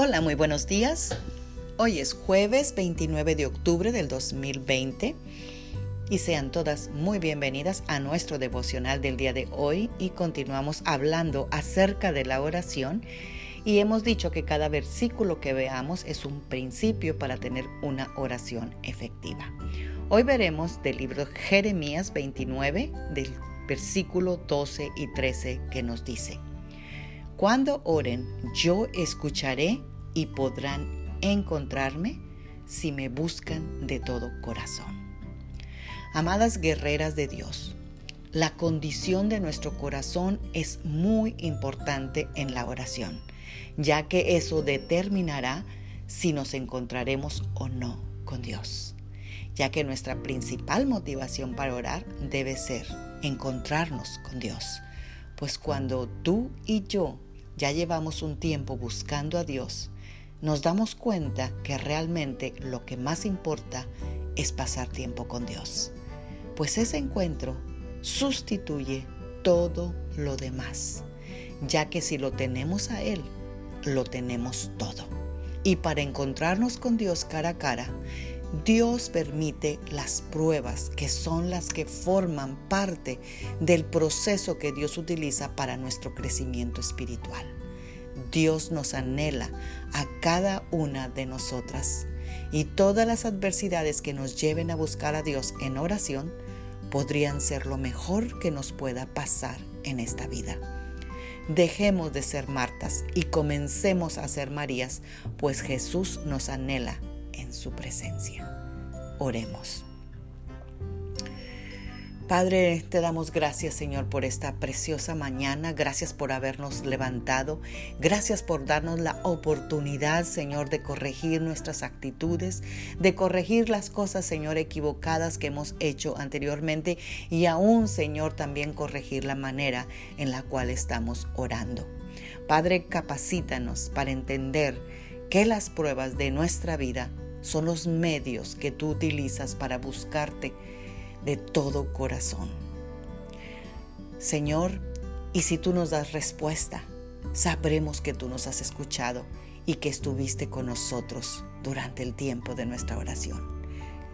Hola, muy buenos días. Hoy es jueves 29 de octubre del 2020 y sean todas muy bienvenidas a nuestro devocional del día de hoy y continuamos hablando acerca de la oración y hemos dicho que cada versículo que veamos es un principio para tener una oración efectiva. Hoy veremos del libro Jeremías 29 del versículo 12 y 13 que nos dice, Cuando oren, yo escucharé y podrán encontrarme si me buscan de todo corazón. Amadas guerreras de Dios, la condición de nuestro corazón es muy importante en la oración, ya que eso determinará si nos encontraremos o no con Dios, ya que nuestra principal motivación para orar debe ser encontrarnos con Dios, pues cuando tú y yo ya llevamos un tiempo buscando a Dios, nos damos cuenta que realmente lo que más importa es pasar tiempo con Dios, pues ese encuentro sustituye todo lo demás, ya que si lo tenemos a Él, lo tenemos todo. Y para encontrarnos con Dios cara a cara, Dios permite las pruebas que son las que forman parte del proceso que Dios utiliza para nuestro crecimiento espiritual. Dios nos anhela a cada una de nosotras y todas las adversidades que nos lleven a buscar a Dios en oración podrían ser lo mejor que nos pueda pasar en esta vida. Dejemos de ser Martas y comencemos a ser Marías, pues Jesús nos anhela en su presencia. Oremos. Padre, te damos gracias Señor por esta preciosa mañana, gracias por habernos levantado, gracias por darnos la oportunidad Señor de corregir nuestras actitudes, de corregir las cosas Señor equivocadas que hemos hecho anteriormente y aún Señor también corregir la manera en la cual estamos orando. Padre, capacítanos para entender que las pruebas de nuestra vida son los medios que tú utilizas para buscarte de todo corazón. Señor, y si tú nos das respuesta, sabremos que tú nos has escuchado y que estuviste con nosotros durante el tiempo de nuestra oración.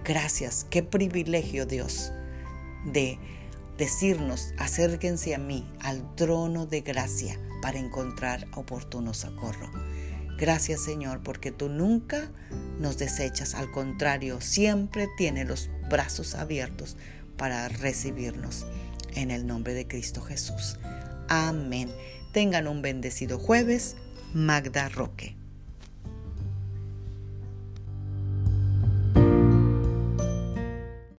Gracias, qué privilegio Dios de decirnos, acérquense a mí, al trono de gracia, para encontrar oportuno socorro. Gracias Señor, porque tú nunca nos desechas, al contrario, siempre tienes los brazos abiertos para recibirnos. En el nombre de Cristo Jesús. Amén. Tengan un bendecido jueves. Magda Roque.